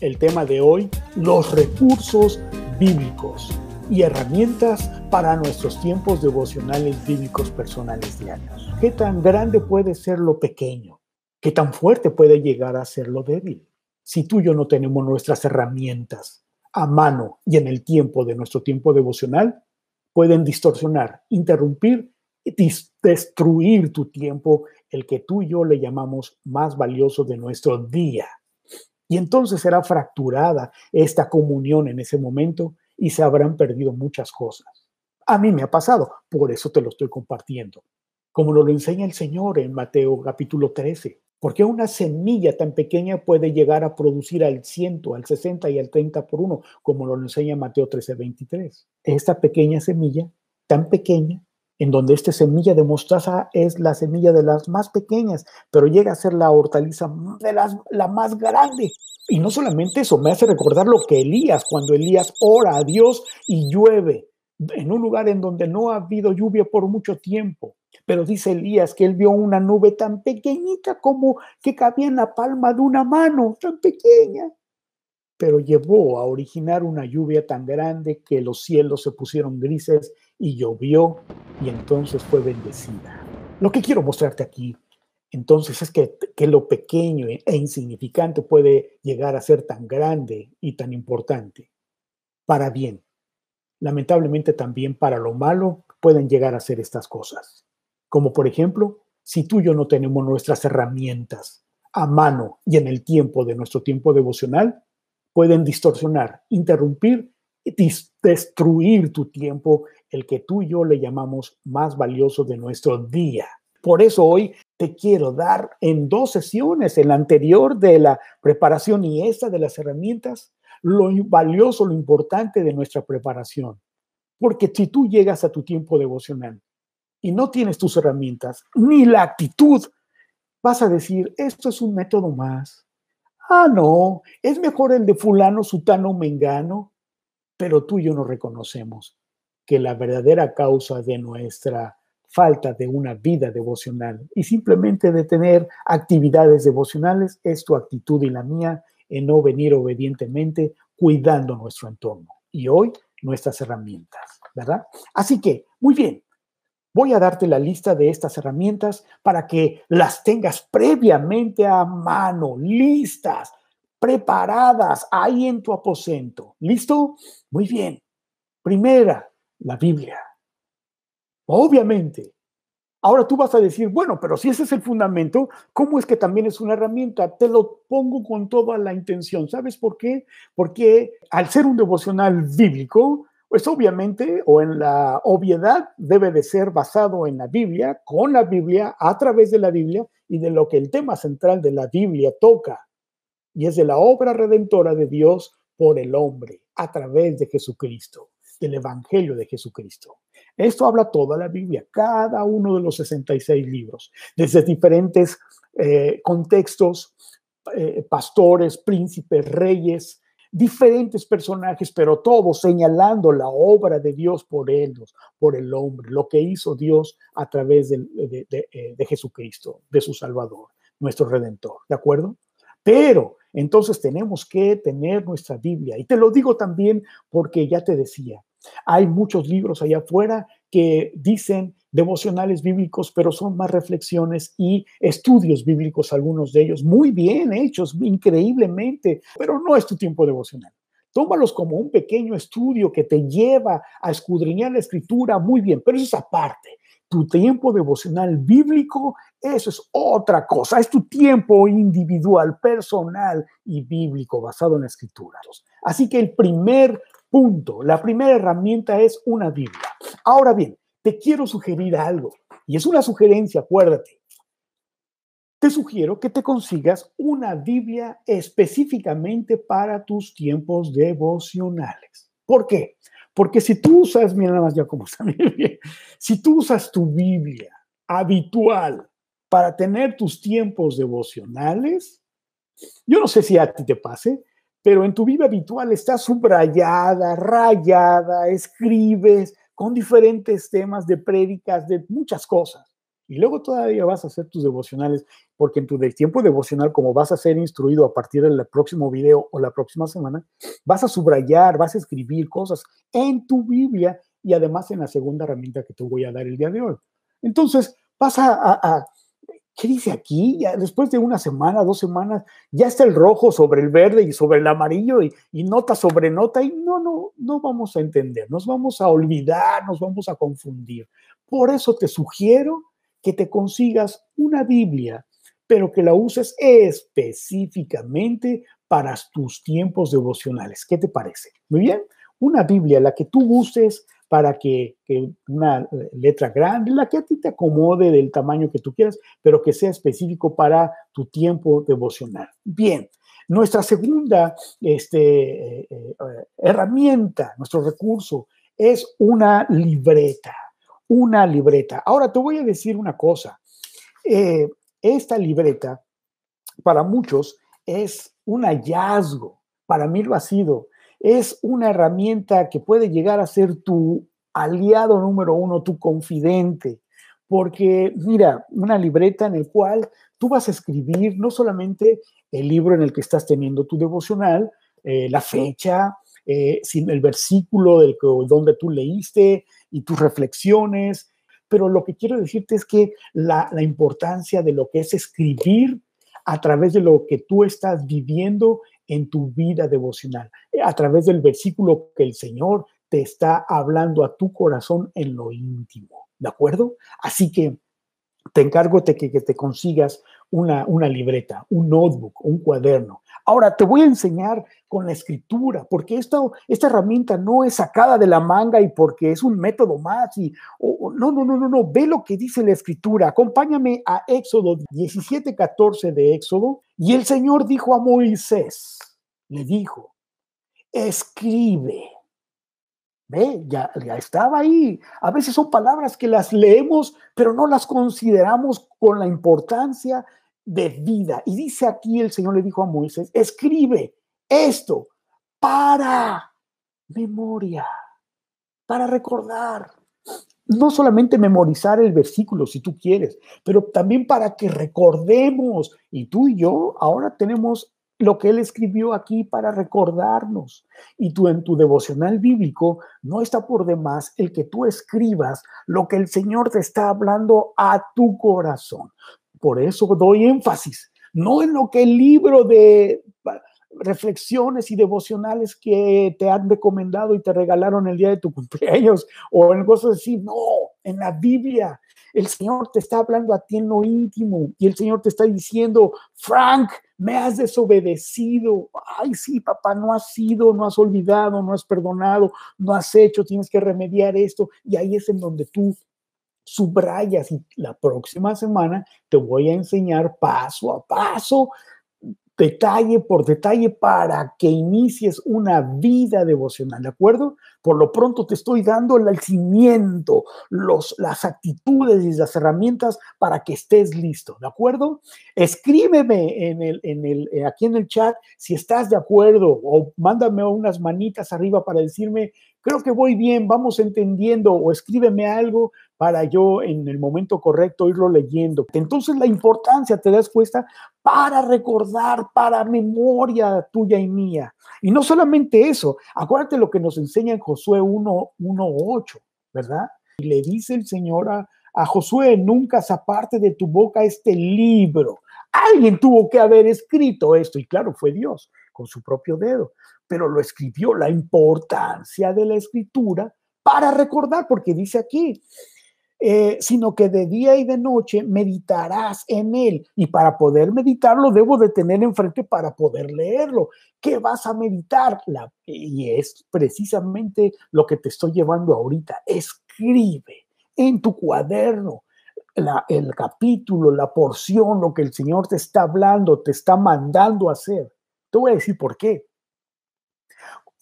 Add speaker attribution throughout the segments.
Speaker 1: El tema de hoy, los recursos bíblicos y herramientas para nuestros tiempos devocionales bíblicos personales diarios. ¿Qué tan grande puede ser lo pequeño? ¿Qué tan fuerte puede llegar a ser lo débil? Si tú y yo no tenemos nuestras herramientas a mano y en el tiempo de nuestro tiempo devocional, pueden distorsionar, interrumpir y destruir tu tiempo, el que tú y yo le llamamos más valioso de nuestro día. Y entonces será fracturada esta comunión en ese momento y se habrán perdido muchas cosas. A mí me ha pasado, por eso te lo estoy compartiendo. Como nos lo enseña el Señor en Mateo capítulo 13. Porque una semilla tan pequeña puede llegar a producir al ciento, al 60 y al 30 por uno, como lo enseña Mateo 13, 23. Esta pequeña semilla, tan pequeña, en donde esta semilla de mostaza es la semilla de las más pequeñas, pero llega a ser la hortaliza de las, la más grande. Y no solamente eso, me hace recordar lo que Elías, cuando Elías ora a Dios y llueve en un lugar en donde no ha habido lluvia por mucho tiempo. Pero dice Elías que él vio una nube tan pequeñita como que cabía en la palma de una mano, tan pequeña. Pero llevó a originar una lluvia tan grande que los cielos se pusieron grises y llovió y entonces fue bendecida. Lo que quiero mostrarte aquí, entonces, es que, que lo pequeño e insignificante puede llegar a ser tan grande y tan importante para bien. Lamentablemente también para lo malo pueden llegar a ser estas cosas. Como por ejemplo, si tú y yo no tenemos nuestras herramientas a mano y en el tiempo de nuestro tiempo devocional, pueden distorsionar, interrumpir destruir tu tiempo, el que tú y yo le llamamos más valioso de nuestro día. Por eso hoy te quiero dar en dos sesiones, en la anterior de la preparación y esta de las herramientas, lo valioso, lo importante de nuestra preparación. Porque si tú llegas a tu tiempo devocional y no tienes tus herramientas ni la actitud, vas a decir, esto es un método más. Ah, no, es mejor el de fulano, sutano, mengano pero tú y yo no reconocemos que la verdadera causa de nuestra falta de una vida devocional y simplemente de tener actividades devocionales es tu actitud y la mía en no venir obedientemente cuidando nuestro entorno y hoy nuestras herramientas, ¿verdad? Así que, muy bien, voy a darte la lista de estas herramientas para que las tengas previamente a mano, listas, preparadas ahí en tu aposento. ¿Listo? Muy bien. Primera, la Biblia. Obviamente. Ahora tú vas a decir, bueno, pero si ese es el fundamento, ¿cómo es que también es una herramienta? Te lo pongo con toda la intención. ¿Sabes por qué? Porque al ser un devocional bíblico, pues obviamente, o en la obviedad, debe de ser basado en la Biblia, con la Biblia, a través de la Biblia y de lo que el tema central de la Biblia toca y es de la obra redentora de Dios por el hombre a través de Jesucristo, del Evangelio de Jesucristo. Esto habla toda la Biblia, cada uno de los 66 libros, desde diferentes eh, contextos, eh, pastores, príncipes, reyes, diferentes personajes, pero todos señalando la obra de Dios por ellos, por el hombre, lo que hizo Dios a través eh, de Jesucristo, de su Salvador, nuestro Redentor. ¿De acuerdo? Pero entonces tenemos que tener nuestra Biblia. Y te lo digo también porque ya te decía, hay muchos libros allá afuera que dicen devocionales bíblicos, pero son más reflexiones y estudios bíblicos, algunos de ellos muy bien hechos, increíblemente, pero no es tu tiempo devocional. Tómalos como un pequeño estudio que te lleva a escudriñar la escritura, muy bien, pero eso es aparte tu tiempo devocional bíblico, eso es otra cosa, es tu tiempo individual, personal y bíblico basado en la escritura. Así que el primer punto, la primera herramienta es una Biblia. Ahora bien, te quiero sugerir algo, y es una sugerencia, acuérdate. Te sugiero que te consigas una Biblia específicamente para tus tiempos devocionales. ¿Por qué? Porque si tú usas, mira nada más ya como está bien, si tú usas tu Biblia habitual para tener tus tiempos devocionales, yo no sé si a ti te pase, pero en tu Biblia habitual está subrayada, rayada, escribes con diferentes temas de prédicas, de muchas cosas. y luego todavía vas a hacer tus devocionales, porque en tu tiempo devocional, como vas a ser instruido a partir del próximo video o la próxima semana, vas a subrayar, vas a escribir cosas en tu Biblia y además en la segunda herramienta que te voy a dar el día de hoy. Entonces, vas a, ¿qué dice aquí? Ya después de una semana, dos semanas, ya está el rojo sobre el verde y sobre el amarillo y, nota sobre nota y no, no, no vamos a entender, nos vamos a olvidar, nos vamos a confundir. Por eso te sugiero que te consigas una Biblia, pero que la uses específicamente para tus tiempos devocionales. ¿Qué te parece? Muy bien. Una Biblia, la que tú uses para que, una letra grande, la que a ti te acomode del tamaño que tú quieras, pero que sea específico para tu tiempo devocional. Bien, nuestra segunda este, eh, eh, herramienta, nuestro recurso, es una libreta una libreta. Ahora te voy a decir una cosa. Eh, esta libreta, para muchos, es un hallazgo. Para mí lo ha sido. Es una herramienta que puede llegar a ser tu aliado número uno, tu confidente. Porque, mira, una libreta en el cual tú vas a escribir no solamente el libro en el que estás teniendo tu devocional, eh, la fecha, eh, el versículo del, donde tú leíste, y tus reflexiones, pero lo que quiero decirte es que la, importancia de lo que es escribir a través de lo que tú estás viviendo en tu vida devocional, a través del versículo que el Señor te está hablando a tu corazón en lo íntimo, ¿de acuerdo? Así que te encargo de que, te consigas una, una libreta, un notebook, un cuaderno. Ahora te voy a enseñar con la escritura, porque esto, esta herramienta no es sacada de la manga y porque es un método más. Y, no, no, no, no, no, ve lo que dice la escritura. Acompáñame a Éxodo 17, 14 de Éxodo. Y el Señor dijo a Moisés, le dijo, escribe. Ve, ya, ya estaba ahí. A veces son palabras que las leemos, pero no las consideramos con la importancia de vida. Y dice aquí el Señor le dijo a Moisés, escribe esto para memoria, para recordar. No solamente memorizar el versículo si tú quieres, pero también para que recordemos. Y tú y yo ahora tenemos lo que él escribió aquí para recordarnos. Y tú en tu devocional bíblico no está por demás el que tú escribas lo que el Señor te está hablando a tu corazón. Por eso doy énfasis, no en lo que el libro de reflexiones y devocionales que te han recomendado y te regalaron el día de tu cumpleaños o en cosas así, no, en la Biblia. El Señor te está hablando a ti en lo íntimo y el Señor te está diciendo, Frank, me has desobedecido. Ay, sí, papá, no has sido, no has olvidado, no has perdonado, no has hecho, tienes que remediar esto. Y ahí es en donde tú subrayas y la próxima semana te voy a enseñar paso a paso, detalle por detalle para que inicies una vida devocional, ¿de acuerdo? Por lo pronto te estoy dando el cimiento, los, las actitudes y las herramientas para que estés listo, ¿de acuerdo? Escríbeme en el, en el, eh, aquí en el chat si estás de acuerdo o mándame unas manitas arriba para decirme creo que voy bien, vamos entendiendo o escríbeme algo para yo en el momento correcto irlo leyendo. Entonces la importancia, te das cuenta, para recordar, para memoria tuya y mía. Y no solamente eso, acuérdate lo que nos enseña en Josué 1.8, ¿verdad? Y le dice el Señor a, a Josué, nunca se aparte de tu boca este libro. Alguien tuvo que haber escrito esto y claro, fue Dios con su propio dedo pero lo escribió, la importancia de la escritura para recordar, porque dice aquí, eh, sino que de día y de noche meditarás en él. Y para poder meditarlo, debo de tener enfrente para poder leerlo. ¿Qué vas a meditar? La, y es precisamente lo que te estoy llevando ahorita. Escribe en tu cuaderno el capítulo, la porción, lo que el Señor te está hablando, te está mandando hacer. Te voy a decir por qué.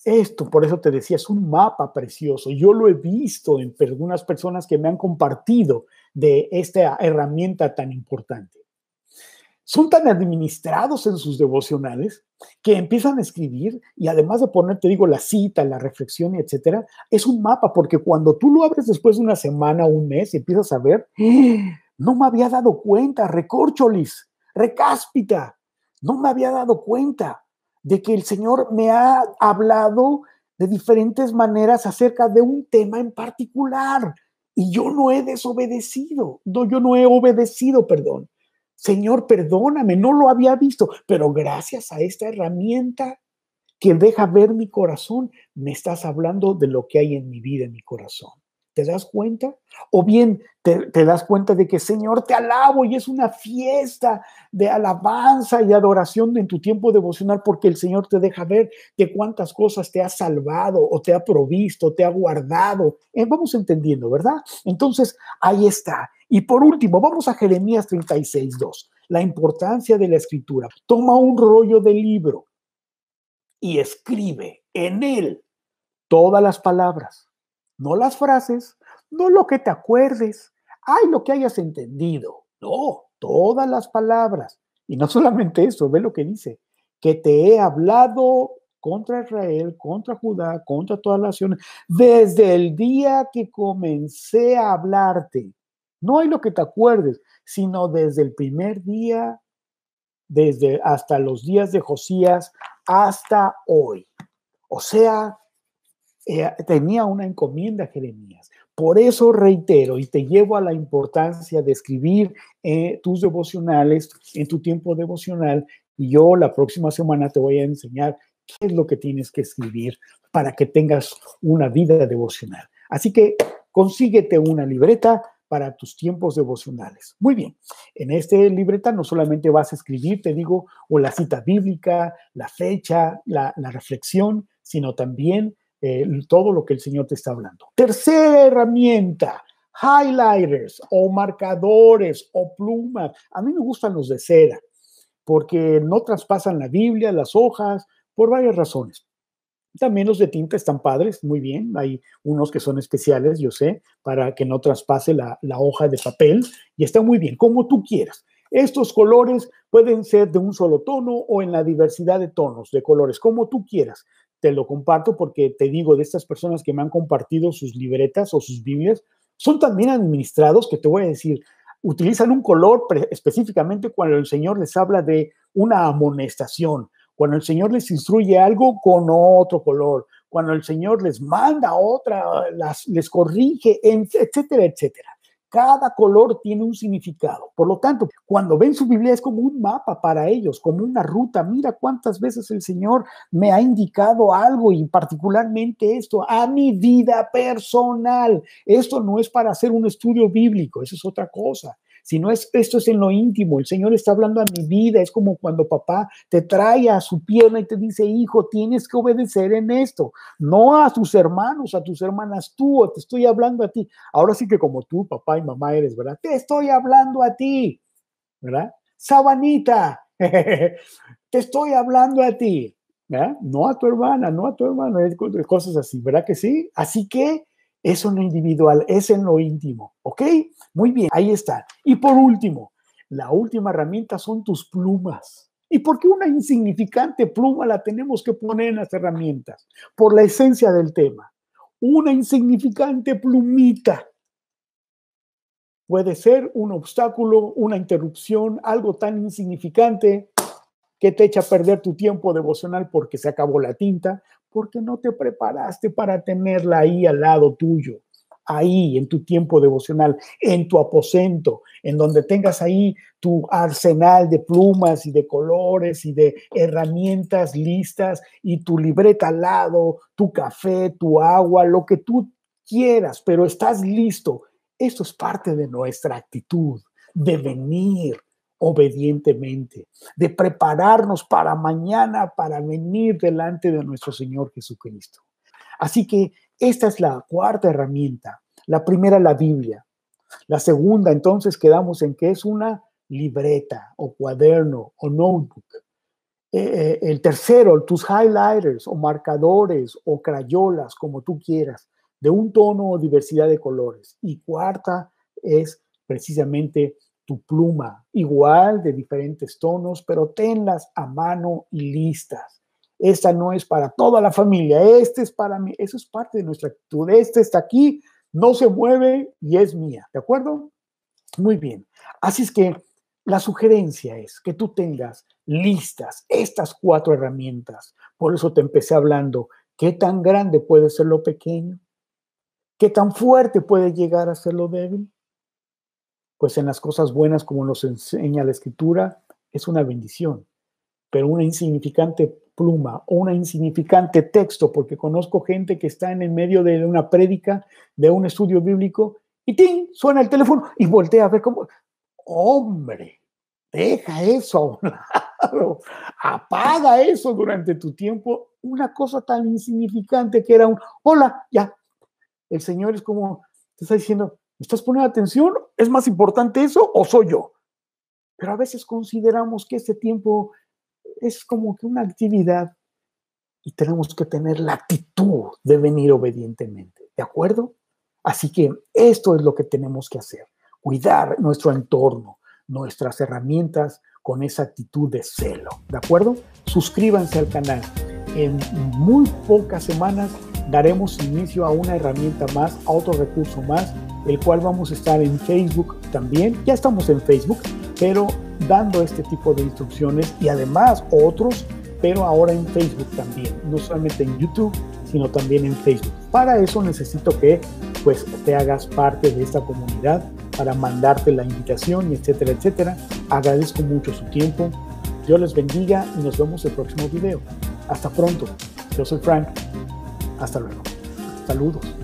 Speaker 1: Esto, por eso te decía, es un mapa precioso. Yo lo he visto en algunas personas que me han compartido de esta herramienta tan importante. Son tan administrados en sus devocionales que empiezan a escribir y además de poner, te digo, la cita, la reflexión, etcétera, es un mapa porque cuando tú lo abres después de una semana un mes y empiezas a ver, No me había dado cuenta, recorcholis, recáspita. No me había dado cuenta de que el Señor me ha hablado de diferentes maneras acerca de un tema en particular. Y yo no he desobedecido, no, yo no he obedecido, perdón. Señor, perdóname, no lo había visto, pero gracias a esta herramienta que deja ver mi corazón, me estás hablando de lo que hay en mi vida, en mi corazón. ¿Te das cuenta? O bien te, das cuenta de que, Señor, te alabo y es una fiesta de alabanza y adoración en tu tiempo devocional porque el Señor te deja ver de cuántas cosas te ha salvado o te ha provisto, te ha guardado. Eh, vamos entendiendo, ¿verdad? Entonces, ahí está. Y por último, vamos a Jeremías 36, 2. La importancia de la escritura. Toma un rollo de libro y escribe en él todas las palabras no las frases, no lo que te acuerdes, ay, lo que hayas entendido, no, todas las palabras. Y no solamente eso, ve lo que dice, que te he hablado contra Israel, contra Judá, contra todas las naciones, desde el día que comencé a hablarte. No hay lo que te acuerdes, sino desde el primer día, desde hasta los días de Josías, hasta hoy. O sea, eh, tenía una encomienda Jeremías. Por eso reitero y te llevo a la importancia de escribir eh, tus devocionales en tu tiempo devocional y yo la próxima semana te voy a enseñar qué es lo que tienes que escribir para que tengas una vida devocional. Así que consíguete una libreta para tus tiempos devocionales. Muy bien, en este libreta no solamente vas a escribir, te digo, o la cita bíblica, la fecha, la, la reflexión, sino también todo lo que el Señor te está hablando. Tercera herramienta, highlighters o marcadores o plumas. A mí me gustan los de cera porque no traspasan la Biblia, las hojas, por varias razones. También los de tinta están padres, muy bien. Hay unos que son especiales, yo sé, para que no traspase la, la hoja de papel y está muy bien, como tú quieras. Estos colores pueden ser de un solo tono o en la diversidad de tonos, de colores, como tú quieras te lo comparto porque te digo de estas personas que me han compartido sus libretas o sus Biblias, son también administrados que te voy a decir, utilizan un color específicamente cuando el Señor les habla de una amonestación, cuando el Señor les instruye algo con otro color, cuando el Señor les manda otra, las, les corrige, etcétera, etcétera. Cada color tiene un significado. Por lo tanto, cuando ven su Biblia es como un mapa para ellos, como una ruta. Mira cuántas veces el Señor me ha indicado algo y particularmente esto a mi vida personal. Esto no es para hacer un estudio bíblico, eso es otra cosa no es, esto es en lo íntimo, el Señor está hablando a mi vida, es como cuando papá te trae a su pierna y te dice, hijo, tienes que obedecer en esto, no a tus hermanos, a tus hermanas, tú, te estoy hablando a ti. Ahora sí que como tú, papá y mamá eres, ¿verdad? Te estoy hablando a ti, ¿verdad? Sabanita, te estoy hablando a ti, ¿verdad? No a tu hermana, no a tu hermano, cosas así, ¿verdad que sí? Así que es en lo individual, es en lo íntimo, ¿ok? Muy bien, ahí está. Y por último, la última herramienta son tus plumas. ¿Y por qué una insignificante pluma la tenemos que poner en las herramientas? Por la esencia del tema. Una insignificante plumita puede ser un obstáculo, una interrupción, algo tan insignificante que te echa a perder tu tiempo devocional porque se acabó la tinta, porque no te preparaste para tenerla ahí al lado tuyo, ahí en tu tiempo devocional, en tu aposento, en donde tengas ahí tu arsenal de plumas y de colores y de herramientas listas y tu libreta al lado, tu café, tu agua, lo que tú quieras, pero estás listo. Esto es parte de nuestra actitud de venir obedientemente, de prepararnos para mañana, para venir delante de nuestro Señor Jesucristo. Así que esta es la cuarta herramienta. La primera, la Biblia. La segunda, entonces, quedamos en que es una libreta o cuaderno o notebook. Eh, eh, el tercero, tus highlighters o marcadores o crayolas, como tú quieras, de un tono o diversidad de colores. Y cuarta es precisamente tu pluma, igual de diferentes tonos, pero tenlas a mano y listas. Esta no es para toda la familia, este es para mí, eso es parte de nuestra actitud. Este está aquí, no se mueve y es mía, ¿de acuerdo? Muy bien. Así es que la sugerencia es que tú tengas listas estas cuatro herramientas. Por eso te empecé hablando, ¿qué tan grande puede ser lo pequeño? ¿Qué tan fuerte puede llegar a ser lo débil? Pues en las cosas buenas, como nos enseña la escritura, es una bendición. Pero una insignificante pluma o una insignificante texto, porque conozco gente que está en el medio de una prédica, de un estudio bíblico, y ¡ting! suena el teléfono y voltea a ver cómo, hombre, deja eso a un lado, apaga eso durante tu tiempo, una cosa tan insignificante que era un, hola, ya. El Señor es como, te está diciendo, ¿me estás poniendo atención? ¿Es más importante eso o soy yo? Pero a veces consideramos que ese tiempo es como que una actividad y tenemos que tener la actitud de venir obedientemente, ¿de acuerdo? Así que esto es lo que tenemos que hacer, cuidar nuestro entorno, nuestras herramientas con esa actitud de celo, ¿de acuerdo? Suscríbanse al canal. En muy pocas semanas daremos inicio a una herramienta más, a otro recurso más, el cual vamos a estar en Facebook también. Ya estamos en Facebook, pero dando este tipo de instrucciones y además otros, pero ahora en Facebook también, no solamente en YouTube, sino también en Facebook. Para eso necesito que pues te hagas parte de esta comunidad para mandarte la invitación, etcétera, etcétera. Agradezco mucho su tiempo. Dios les bendiga y nos vemos el próximo video. Hasta pronto. Yo soy Frank. Hasta luego. Saludos.